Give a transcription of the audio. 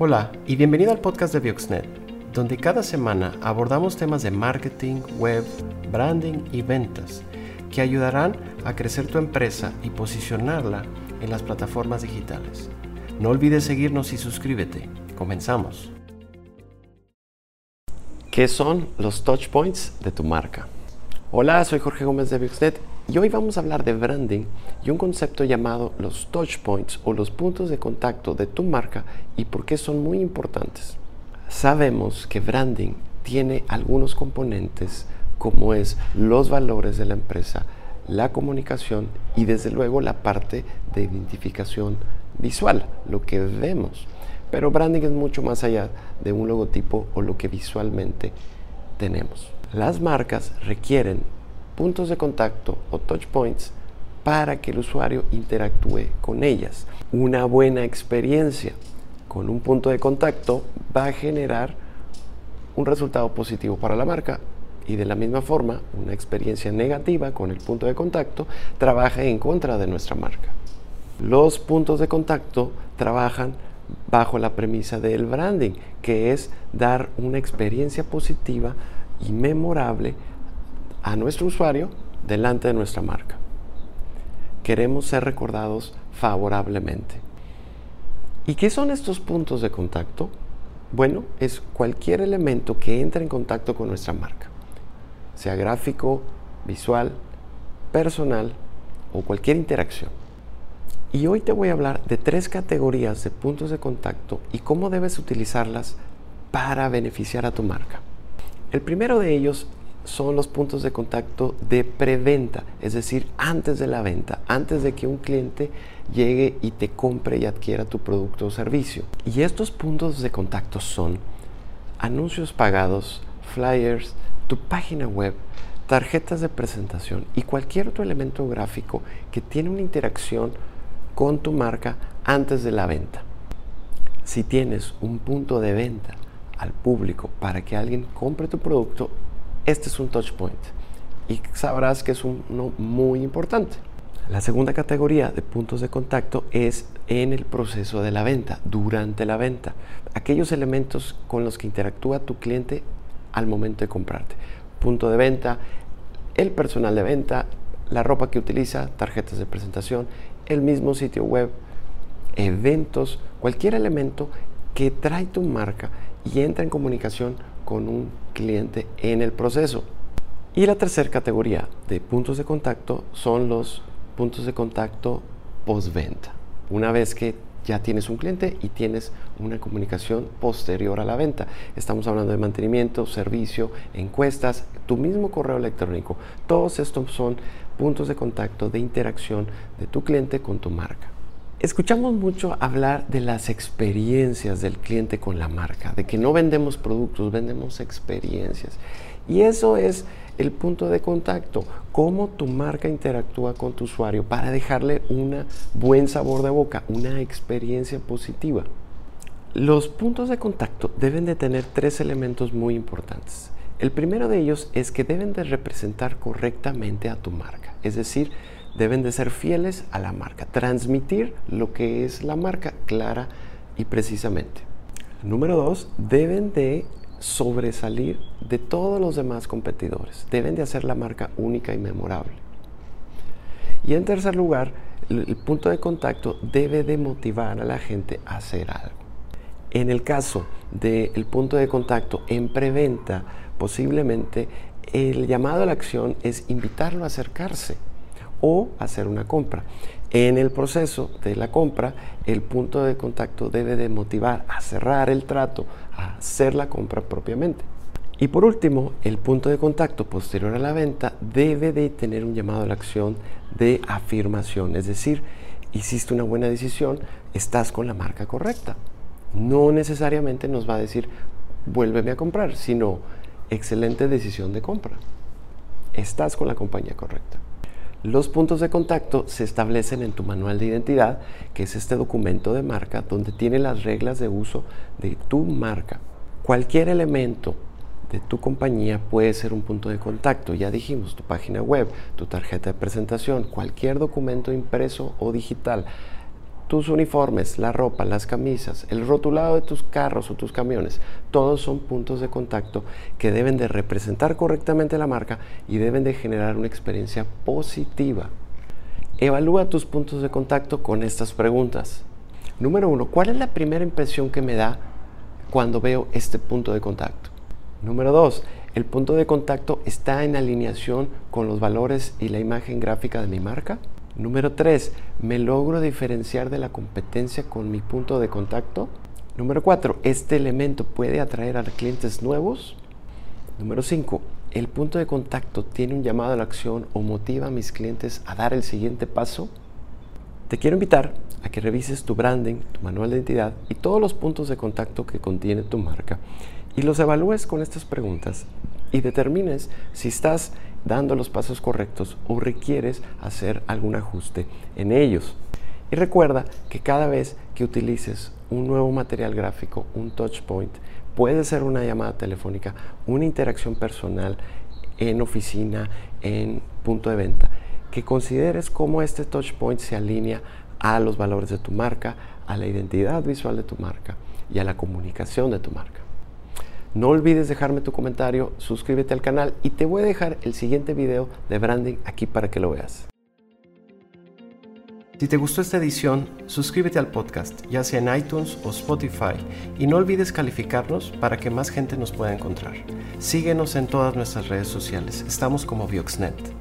Hola y bienvenido al podcast de Bioxnet, donde cada semana abordamos temas de marketing, web, branding y ventas que ayudarán a crecer tu empresa y posicionarla en las plataformas digitales. No olvides seguirnos y suscríbete. Comenzamos. ¿Qué son los touch points de tu marca? Hola, soy Jorge Gómez de Bioxnet y hoy vamos a hablar de branding y un concepto llamado los touch points o los puntos de contacto de tu marca y por qué son muy importantes. Sabemos que branding tiene algunos componentes como es los valores de la empresa, la comunicación y desde luego la parte de identificación visual, lo que vemos. Pero branding es mucho más allá de un logotipo o lo que visualmente tenemos. Las marcas requieren puntos de contacto o touch points para que el usuario interactúe con ellas. Una buena experiencia con un punto de contacto va a generar un resultado positivo para la marca y de la misma forma una experiencia negativa con el punto de contacto trabaja en contra de nuestra marca. Los puntos de contacto trabajan bajo la premisa del branding, que es dar una experiencia positiva y memorable a nuestro usuario delante de nuestra marca. Queremos ser recordados favorablemente. ¿Y qué son estos puntos de contacto? Bueno, es cualquier elemento que entre en contacto con nuestra marca, sea gráfico, visual, personal o cualquier interacción. Y hoy te voy a hablar de tres categorías de puntos de contacto y cómo debes utilizarlas para beneficiar a tu marca. El primero de ellos son los puntos de contacto de preventa, es decir, antes de la venta, antes de que un cliente llegue y te compre y adquiera tu producto o servicio. Y estos puntos de contacto son anuncios pagados, flyers, tu página web, tarjetas de presentación y cualquier otro elemento gráfico que tiene una interacción con tu marca antes de la venta. Si tienes un punto de venta al público para que alguien compre tu producto, este es un touch point y sabrás que es uno muy importante. La segunda categoría de puntos de contacto es en el proceso de la venta, durante la venta. Aquellos elementos con los que interactúa tu cliente al momento de comprarte. Punto de venta, el personal de venta, la ropa que utiliza, tarjetas de presentación, el mismo sitio web, eventos, cualquier elemento que trae tu marca y entra en comunicación con un cliente en el proceso. Y la tercera categoría de puntos de contacto son los puntos de contacto postventa. Una vez que ya tienes un cliente y tienes una comunicación posterior a la venta. Estamos hablando de mantenimiento, servicio, encuestas, tu mismo correo electrónico. Todos estos son puntos de contacto, de interacción de tu cliente con tu marca. Escuchamos mucho hablar de las experiencias del cliente con la marca, de que no vendemos productos, vendemos experiencias. Y eso es el punto de contacto, cómo tu marca interactúa con tu usuario para dejarle un buen sabor de boca, una experiencia positiva. Los puntos de contacto deben de tener tres elementos muy importantes. El primero de ellos es que deben de representar correctamente a tu marca, es decir, deben de ser fieles a la marca, transmitir lo que es la marca clara y precisamente. Número dos, deben de sobresalir de todos los demás competidores, deben de hacer la marca única y memorable. Y en tercer lugar, el punto de contacto debe de motivar a la gente a hacer algo. En el caso del punto de contacto en preventa, posiblemente el llamado a la acción es invitarlo a acercarse o hacer una compra. En el proceso de la compra, el punto de contacto debe de motivar a cerrar el trato, a hacer la compra propiamente. Y por último, el punto de contacto posterior a la venta debe de tener un llamado a la acción de afirmación, es decir, hiciste una buena decisión, estás con la marca correcta. No necesariamente nos va a decir, vuélveme a comprar, sino, excelente decisión de compra. Estás con la compañía correcta. Los puntos de contacto se establecen en tu manual de identidad, que es este documento de marca donde tiene las reglas de uso de tu marca. Cualquier elemento de tu compañía puede ser un punto de contacto. Ya dijimos, tu página web, tu tarjeta de presentación, cualquier documento impreso o digital. Tus uniformes, la ropa, las camisas, el rotulado de tus carros o tus camiones, todos son puntos de contacto que deben de representar correctamente la marca y deben de generar una experiencia positiva. Evalúa tus puntos de contacto con estas preguntas. Número uno, ¿cuál es la primera impresión que me da cuando veo este punto de contacto? Número dos, ¿el punto de contacto está en alineación con los valores y la imagen gráfica de mi marca? Número 3. ¿Me logro diferenciar de la competencia con mi punto de contacto? Número 4. ¿Este elemento puede atraer a clientes nuevos? Número 5. ¿El punto de contacto tiene un llamado a la acción o motiva a mis clientes a dar el siguiente paso? Te quiero invitar a que revises tu branding, tu manual de identidad y todos los puntos de contacto que contiene tu marca y los evalúes con estas preguntas y determines si estás dando los pasos correctos o requieres hacer algún ajuste en ellos. Y recuerda que cada vez que utilices un nuevo material gráfico, un touch point, puede ser una llamada telefónica, una interacción personal en oficina, en punto de venta, que consideres cómo este touch point se alinea a los valores de tu marca, a la identidad visual de tu marca y a la comunicación de tu marca. No olvides dejarme tu comentario, suscríbete al canal y te voy a dejar el siguiente video de branding aquí para que lo veas. Si te gustó esta edición, suscríbete al podcast, ya sea en iTunes o Spotify, y no olvides calificarnos para que más gente nos pueda encontrar. Síguenos en todas nuestras redes sociales, estamos como Bioxnet.